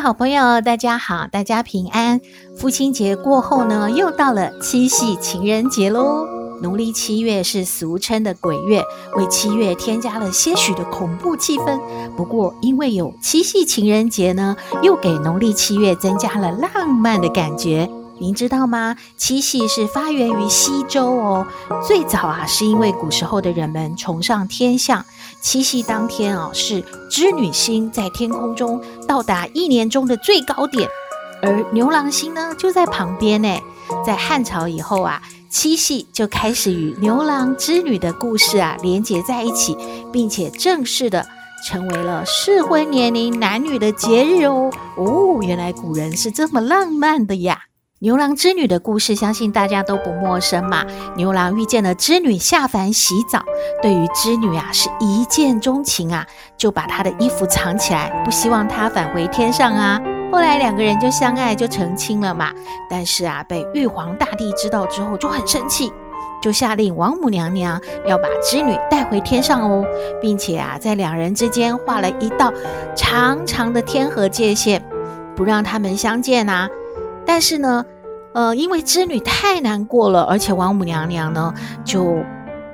好朋友，大家好，大家平安。父亲节过后呢，又到了七夕情人节喽。农历七月是俗称的鬼月，为七月添加了些许的恐怖气氛。不过，因为有七夕情人节呢，又给农历七月增加了浪漫的感觉。您知道吗？七夕是发源于西周哦，最早啊，是因为古时候的人们崇尚天象。七夕当天啊，是织女星在天空中到达一年中的最高点，而牛郎星呢就在旁边呢。在汉朝以后啊，七夕就开始与牛郎织女的故事啊连接在一起，并且正式的成为了适婚年龄男女的节日哦。哦，原来古人是这么浪漫的呀！牛郎织女的故事，相信大家都不陌生嘛。牛郎遇见了织女下凡洗澡，对于织女啊是一见钟情啊，就把她的衣服藏起来，不希望她返回天上啊。后来两个人就相爱，就成亲了嘛。但是啊，被玉皇大帝知道之后就很生气，就下令王母娘娘要把织女带回天上哦，并且啊，在两人之间画了一道长长的天河界限，不让他们相见啊。但是呢，呃，因为织女太难过了，而且王母娘娘呢就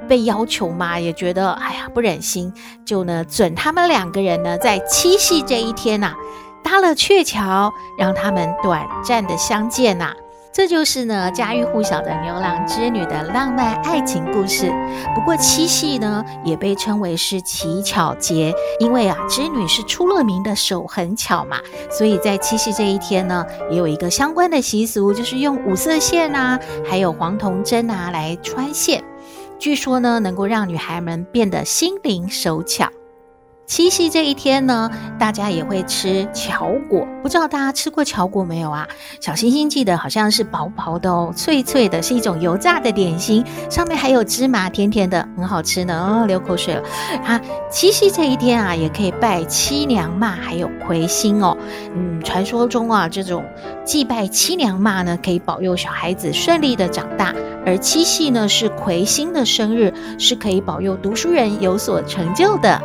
被要求嘛，也觉得哎呀不忍心，就呢准他们两个人呢在七夕这一天呐、搭了鹊桥，让他们短暂的相见呐、这就是呢家喻户晓的牛郎织女的浪漫爱情故事。不过七夕呢也被称为是乞巧节，因为啊织女是出了名的手很巧嘛，所以在七夕这一天呢也有一个相关的习俗，就是用五色线啊，还有黄铜针啊来穿线，据说呢能够让女孩们变得心灵手巧。七夕这一天呢，大家也会吃巧果，不知道大家吃过巧果没有啊？小星星记得好像是薄薄的哦，脆脆的，是一种油炸的点心，上面还有芝麻，甜甜的，很好吃呢。哦，流口水了。啊，七夕这一天啊，也可以拜七娘妈，还有魁星哦。嗯，传说中啊，这种祭拜七娘妈呢，可以保佑小孩子顺利的长大，而七夕呢是魁星的生日，是可以保佑读书人有所成就的。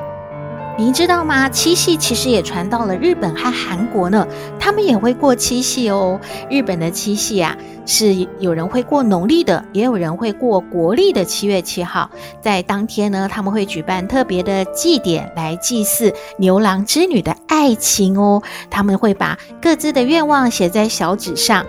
您知道吗？七夕其实也传到了日本和韩国呢，他们也会过七夕哦。日本的七夕啊，是有人会过农历的，也有人会过国历的七月七号。在当天呢，他们会举办特别的祭典来祭祀牛郎织女的爱情哦。他们会把各自的愿望写在小纸上。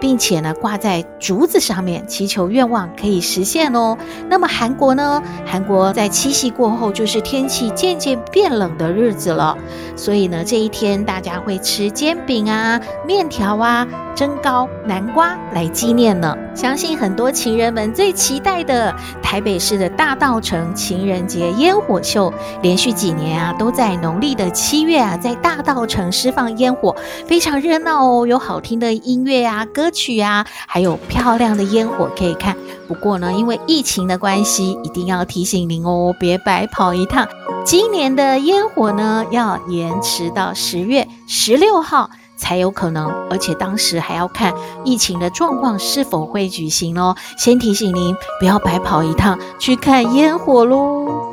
并且呢，挂在竹子上面，祈求愿望可以实现哦。那么韩国呢？韩国在七夕过后就是天气渐渐变冷的日子了，所以呢，这一天大家会吃煎饼啊、面条啊。蒸糕、南瓜来纪念呢。相信很多情人们最期待的台北市的大稻城情人节烟火秀，连续几年啊都在农历的七月啊，在大稻城释放烟火，非常热闹哦。有好听的音乐啊、歌歌曲啊，还有漂亮的烟火可以看。不过呢，因为疫情的关系，一定要提醒您哦，别白跑一趟。今年的烟火呢，要延迟到十月十六号。才有可能，而且当时还要看疫情的状况是否会举行哦。先提醒您，不要白跑一趟去看烟火喽。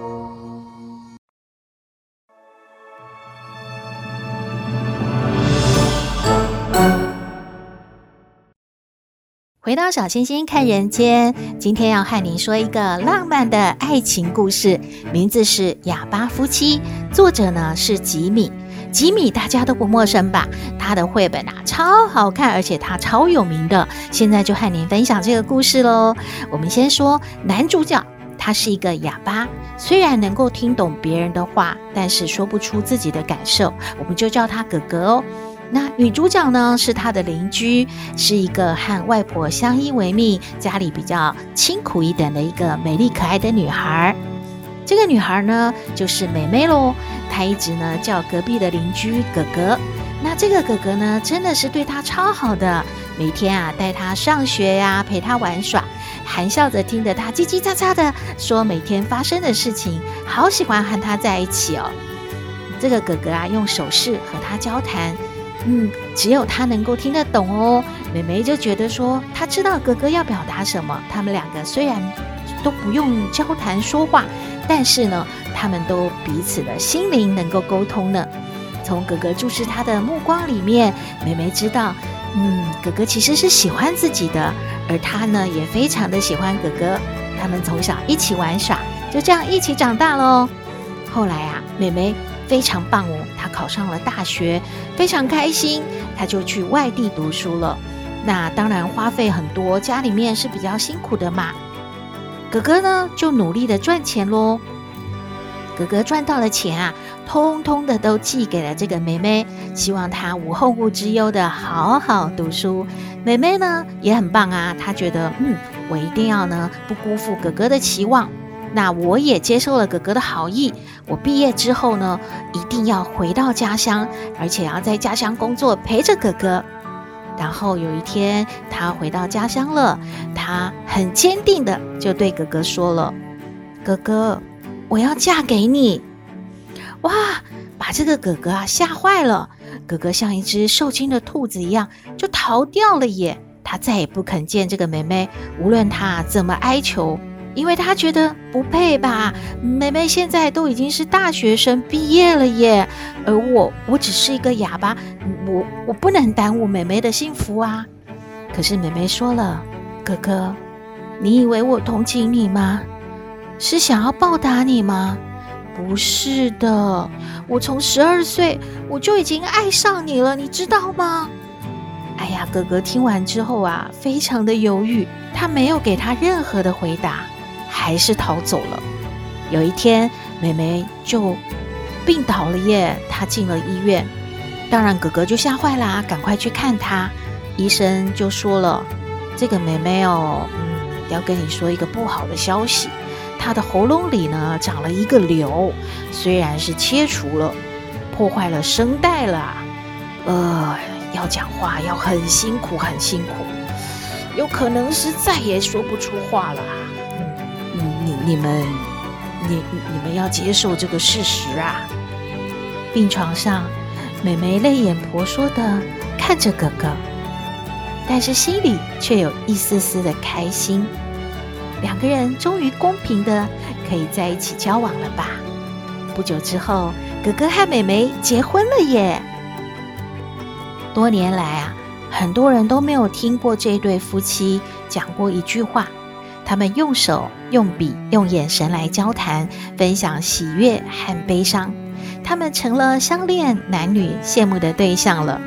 回到小星星看人间，今天要和您说一个浪漫的爱情故事，名字是《哑巴夫妻》，作者呢是吉米。吉米大家都不陌生吧？他的绘本啊超好看，而且他超有名的。现在就和您分享这个故事喽。我们先说男主角，他是一个哑巴，虽然能够听懂别人的话，但是说不出自己的感受，我们就叫他哥哥哦。那女主角呢，是她的邻居，是一个和外婆相依为命、家里比较清苦一点的一个美丽可爱的女孩。这个女孩呢，就是妹妹喽。她一直呢叫隔壁的邻居哥哥。那这个哥哥呢，真的是对她超好的，每天啊带她上学呀，陪她玩耍，含笑着听着她叽叽喳喳的说每天发生的事情，好喜欢和她在一起哦。这个哥哥啊，用手势和她交谈，嗯，只有他能够听得懂哦。妹妹就觉得说，他知道哥哥要表达什么。他们两个虽然都不用交谈说话，但是呢，他们都彼此的心灵能够沟通呢。从哥哥注视他的目光里面，妹妹知道，嗯，哥哥其实是喜欢自己的，而他呢，也非常的喜欢哥哥。他们从小一起玩耍，就这样一起长大喽。后来啊，妹妹。非常棒哦，他考上了大学，非常开心，他就去外地读书了。那当然花费很多，家里面是比较辛苦的嘛。哥哥呢，就努力的赚钱喽。哥哥赚到了钱啊，通通的都寄给了这个妹妹，希望她无后顾之忧的好好读书。妹妹呢也很棒啊，她觉得嗯，我一定要呢不辜负哥哥的期望。那我也接受了哥哥的好意。我毕业之后呢，一定要回到家乡，而且要在家乡工作，陪着哥哥。然后有一天，他回到家乡了，他很坚定的就对哥哥说了：“哥哥，我要嫁给你。”哇，把这个哥哥啊吓坏了。哥哥像一只受惊的兔子一样，就逃掉了耶。他再也不肯见这个妹妹，无论他怎么哀求。因为他觉得不配吧，妹妹现在都已经是大学生毕业了耶，而我我只是一个哑巴，我我不能耽误妹妹的幸福啊。可是妹妹说了，哥哥，你以为我同情你吗？是想要报答你吗？不是的，我从十二岁我就已经爱上你了，你知道吗？哎呀，哥哥听完之后啊，非常的犹豫，他没有给他任何的回答。还是逃走了。有一天，妹妹就病倒了耶，她进了医院。当然，哥哥就吓坏啦，赶快去看她。医生就说了：“这个妹妹哦，嗯，要跟你说一个不好的消息，她的喉咙里呢长了一个瘤，虽然是切除了，破坏了声带了，呃，要讲话要很辛苦，很辛苦，有可能是再也说不出话了。”你们，你你们要接受这个事实啊！病床上，妹妹泪眼婆娑的看着哥哥，但是心里却有一丝丝的开心。两个人终于公平的可以在一起交往了吧？不久之后，哥哥和妹妹结婚了耶！多年来啊，很多人都没有听过这对夫妻讲过一句话。他们用手、用笔、用眼神来交谈，分享喜悦和悲伤。他们成了相恋男女羡慕的对象了。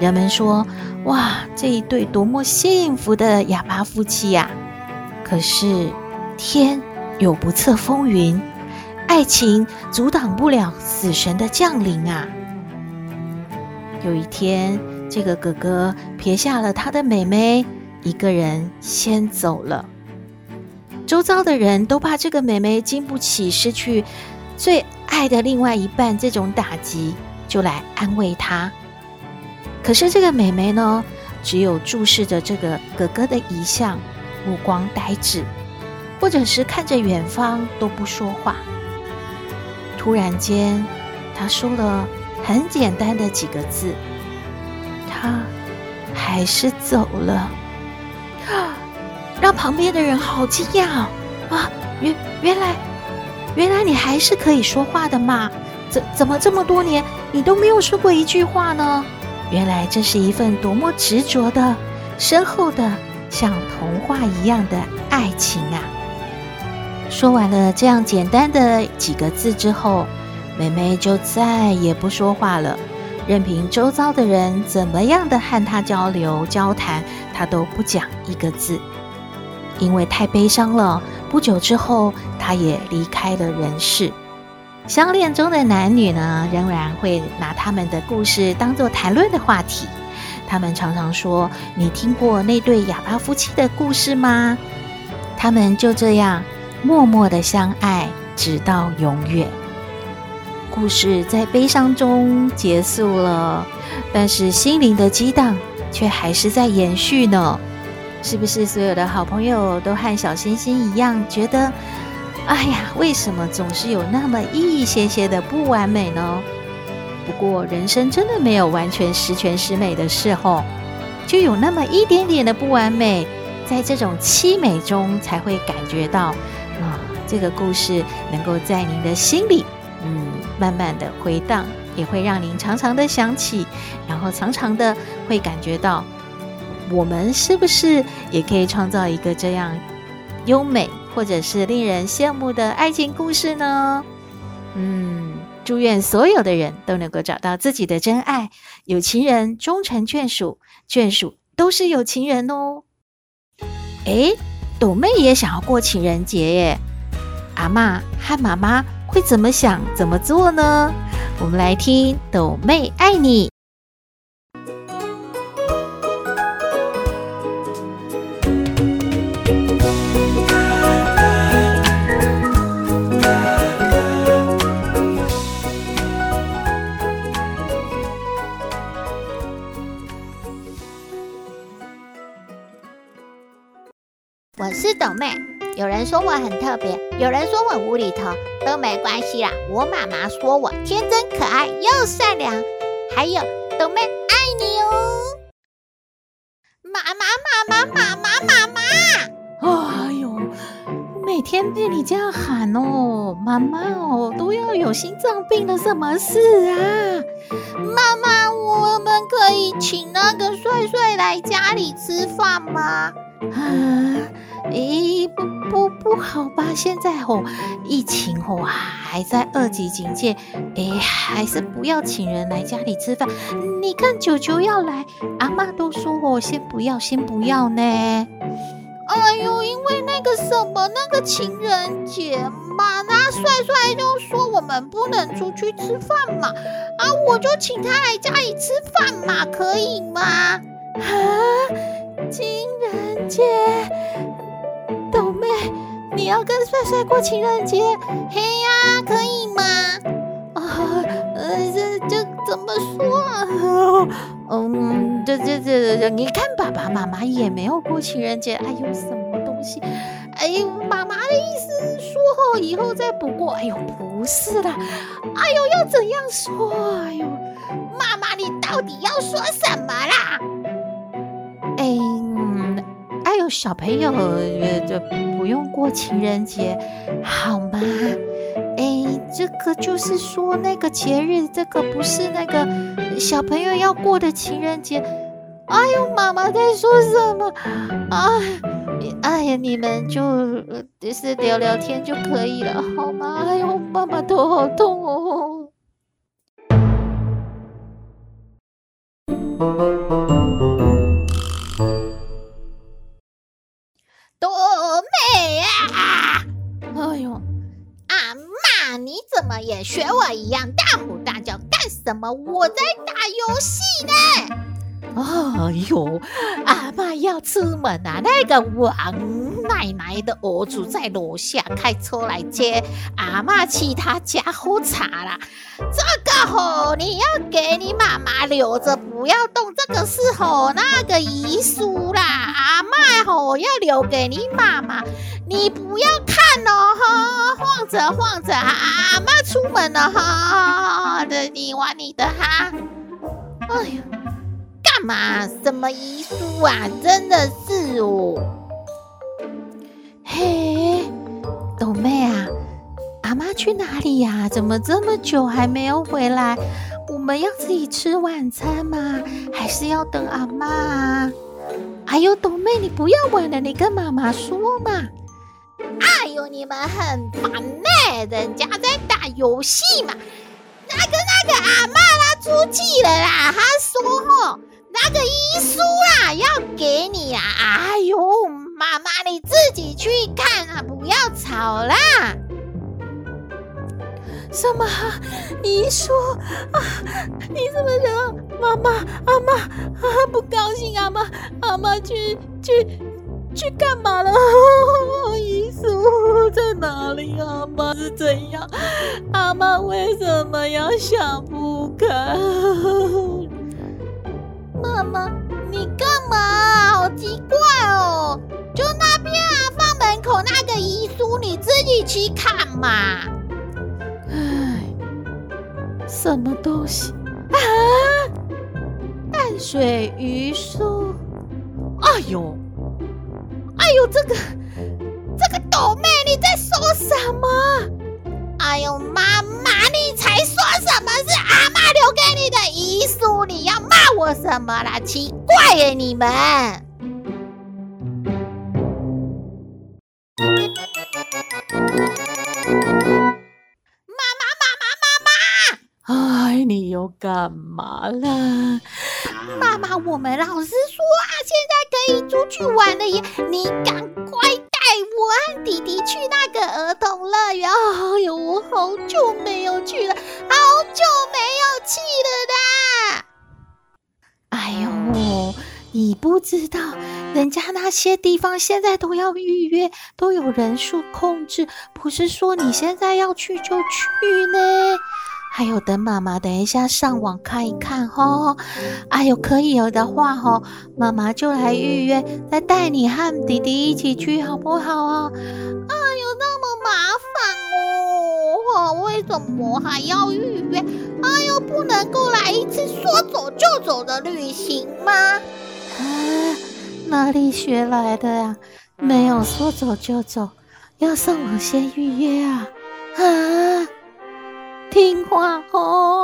人们说：“哇，这一对多么幸福的哑巴夫妻呀！”可是天有不测风云，爱情阻挡不了死神的降临啊！有一天，这个哥哥撇下了他的妹妹，一个人先走了。周遭的人都怕这个妹妹经不起失去最爱的另外一半这种打击，就来安慰她。可是这个妹妹呢，只有注视着这个哥哥的遗像，目光呆滞，或者是看着远方都不说话。突然间，她说了很简单的几个字：“他还是走了。”让旁边的人好惊讶啊！啊，原原来原来你还是可以说话的嘛？怎怎么这么多年你都没有说过一句话呢？原来这是一份多么执着的、深厚的，像童话一样的爱情啊！说完了这样简单的几个字之后，妹妹就再也不说话了，任凭周遭的人怎么样的和她交流交谈，她都不讲一个字。因为太悲伤了，不久之后，他也离开了人世。相恋中的男女呢，仍然会拿他们的故事当作谈论的话题。他们常常说：“你听过那对哑巴夫妻的故事吗？”他们就这样默默的相爱，直到永远。故事在悲伤中结束了，但是心灵的激荡却还是在延续呢。是不是所有的好朋友都和小星星一样，觉得，哎呀，为什么总是有那么一些些的不完美呢？不过人生真的没有完全十全十美的时候，就有那么一点点的不完美，在这种凄美中才会感觉到，啊、这个故事能够在您的心里，嗯，慢慢的回荡，也会让您常常的想起，然后常常的会感觉到。我们是不是也可以创造一个这样优美或者是令人羡慕的爱情故事呢？嗯，祝愿所有的人都能够找到自己的真爱，有情人终成眷属，眷属都是有情人哦。诶，抖妹也想要过情人节耶，阿嬷和妈妈会怎么想、怎么做呢？我们来听抖妹爱你。我是斗妹，有人说我很特别，有人说我无厘头，都没关系啦。我妈妈说我天真可爱又善良，还有斗妹爱你哦，妈妈妈妈妈妈妈妈！哎呦，每天被你这样喊哦，妈妈哦，都要有心脏病了，什么事啊？妈妈，我们可以请那个帅帅来家里吃饭吗？啊，诶，不不不好吧？现在哦，疫情哦还在二级警戒，诶，还是不要请人来家里吃饭。你看舅舅要来，阿嬷都说哦，先不要，先不要呢。哎呦，因为那个什么那个情人节嘛，那帅帅就说我们不能出去吃饭嘛，啊，我就请他来家里吃饭嘛，可以吗？啊？情人节，妹，你要跟帅帅过情人节？嘿呀，可以吗？啊，呃，这这怎么说啊？嗯，这这这这，你看爸爸妈妈也没有过情人节，哎呦，什么东西？哎呦，妈妈的意思是说，以后再补过。哎呦，不是啦，哎呦，要怎样说？哎呦，妈妈，你到底要说什么啦？哎，小朋友，这不用过情人节，好吗？哎，这个就是说那个节日，这个不是那个小朋友要过的情人节。哎呦，妈妈在说什么？啊，哎呀，你们就是聊聊天就可以了，好吗？哎呦，妈妈头好痛哦。怎么也学我一样大呼大叫干什么？我在打游戏呢。哎呦，阿嬷要出门啊！那个王奶奶的儿子在楼下开车来接阿嬷去他家喝茶啦。这个吼，你要给你妈妈留着，不要动。这个是吼那个遗书啦，阿嬷吼要留给你妈妈，你不要看哦哈，晃着晃着，阿妈出门了哈，的你玩你的哈。哎呀。干嘛？什么遗书啊？真的是哦。嘿，豆妹啊，阿妈去哪里呀？怎么这么久还没有回来？我们要自己吃晚餐吗？还是要等阿妈啊？哎呦，豆妹，你不要玩了，你跟妈妈说嘛。哎呦，你们很烦呢，人家在打游戏嘛。那个那个阿嬷啦，出去了啦。她说吼。那个遗书啦，要给你啊！哎呦，妈妈你自己去看啊，不要吵啦。什么遗书啊？你怎么惹妈妈？阿妈啊，不高兴啊！妈，阿妈去去去干嘛了？遗书 在哪里？阿妈是怎样？阿妈为什么要想不开？妈妈，你干嘛？好奇怪哦！就那边啊，放门口那个遗书，你自己去看嘛。唉，什么东西啊？淡水鱼书？哎呦！有，这个这个斗妹，你在说什么？哎呦，妈妈，你才说什么是阿妈留给你的遗书？你要骂我什么啦？奇怪耶，你们！妈妈，妈妈，妈妈！哎，你又干嘛了？妈妈，我们老师说啊，现在可以出去玩了耶！你赶快带我和弟弟去那个儿童乐园。哎呦，我好久没有去了，好久没有去了啦！哎呦，你不知道，人家那些地方现在都要预约，都有人数控制，不是说你现在要去就去呢。还有，等妈妈等一下上网看一看哦。哎呦，可以有的话哦，妈妈就来预约，再带你和弟弟一起去，好不好啊？哎呦，那么麻烦哦！为什么还要预约？哎呦，不能够来一次说走就走的旅行吗？啊，哪里学来的呀？没有说走就走，要上网先预约啊！啊！听话哦。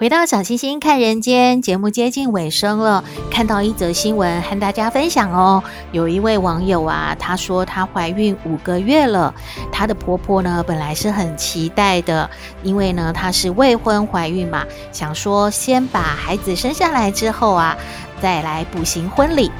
回到小星星看人间节目接近尾声了，看到一则新闻和大家分享哦。有一位网友啊，她说她怀孕五个月了，她的婆婆呢本来是很期待的，因为呢她是未婚怀孕嘛，想说先把孩子生下来之后啊，再来补行婚礼。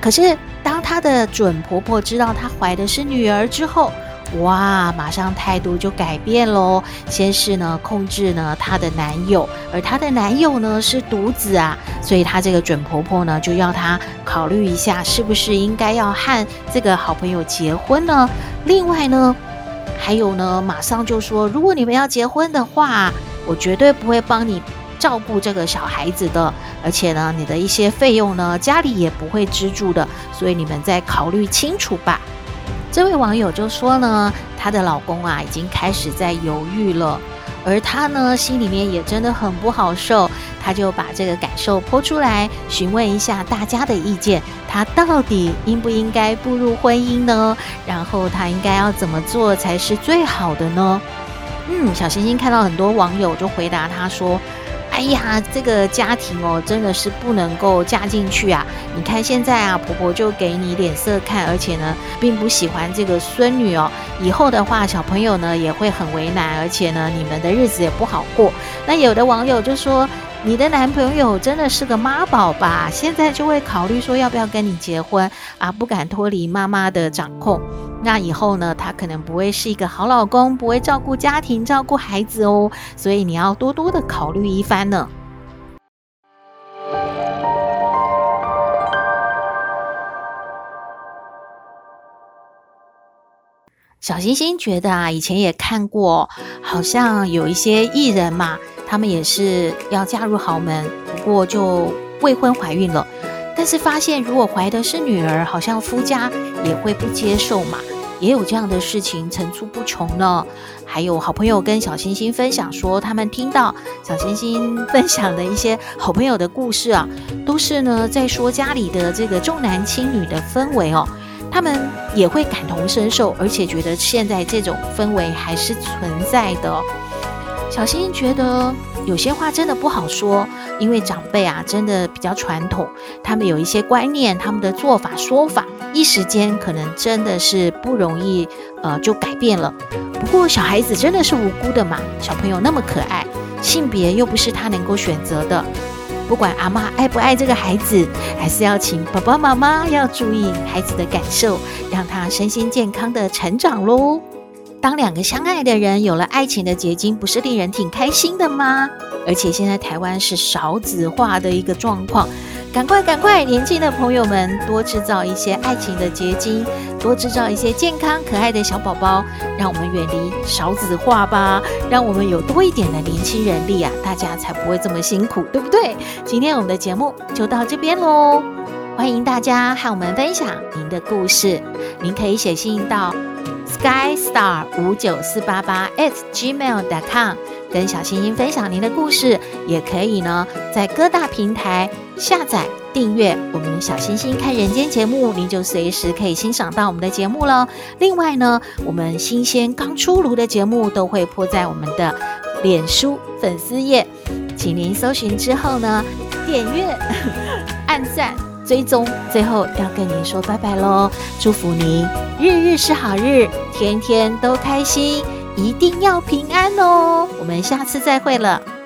可是当她的准婆婆知道她怀的是女儿之后，哇，马上态度就改变喽。先是呢控制呢她的男友，而她的男友呢是独子啊，所以她这个准婆婆呢就要她考虑一下，是不是应该要和这个好朋友结婚呢？另外呢，还有呢，马上就说，如果你们要结婚的话，我绝对不会帮你照顾这个小孩子的，而且呢，你的一些费用呢，家里也不会资助的，所以你们再考虑清楚吧。这位网友就说呢，她的老公啊已经开始在犹豫了，而她呢心里面也真的很不好受，她就把这个感受泼出来，询问一下大家的意见，她到底应不应该步入婚姻呢？然后她应该要怎么做才是最好的呢？嗯，小星星看到很多网友就回答她说。哎呀，这个家庭哦，真的是不能够嫁进去啊！你看现在啊，婆婆就给你脸色看，而且呢，并不喜欢这个孙女哦。以后的话，小朋友呢也会很为难，而且呢，你们的日子也不好过。那有的网友就说，你的男朋友真的是个妈宝吧？现在就会考虑说要不要跟你结婚啊，不敢脱离妈妈的掌控。那以后呢，他可能不会是一个好老公，不会照顾家庭、照顾孩子哦，所以你要多多的考虑一番呢。小星星觉得啊，以前也看过，好像有一些艺人嘛，他们也是要嫁入豪门，不过就未婚怀孕了。但是发现，如果怀的是女儿，好像夫家也会不接受嘛，也有这样的事情层出不穷呢。还有好朋友跟小星星分享说，他们听到小星星分享的一些好朋友的故事啊，都是呢在说家里的这个重男轻女的氛围哦，他们也会感同身受，而且觉得现在这种氛围还是存在的。小星星觉得有些话真的不好说，因为长辈啊真的比较传统，他们有一些观念，他们的做法说法，一时间可能真的是不容易，呃，就改变了。不过小孩子真的是无辜的嘛，小朋友那么可爱，性别又不是他能够选择的。不管阿妈爱不爱这个孩子，还是要请爸爸妈妈要注意孩子的感受，让他身心健康的成长喽。当两个相爱的人有了爱情的结晶，不是令人挺开心的吗？而且现在台湾是少子化的一个状况，赶快赶快，年轻的朋友们多制造一些爱情的结晶，多制造一些健康可爱的小宝宝，让我们远离少子化吧，让我们有多一点的年轻人力啊，大家才不会这么辛苦，对不对？今天我们的节目就到这边喽，欢迎大家和我们分享您的故事，您可以写信到。skystar 五九四八八 at gmail.com，跟小星星分享您的故事，也可以呢，在各大平台下载订阅我们小星星看人间节目，您就随时可以欣赏到我们的节目了。另外呢，我们新鲜刚出炉的节目都会铺在我们的脸书粉丝页，请您搜寻之后呢，点阅、按赞。追踪，最后要跟您说拜拜喽！祝福您日日是好日，天天都开心，一定要平安哦！我们下次再会了。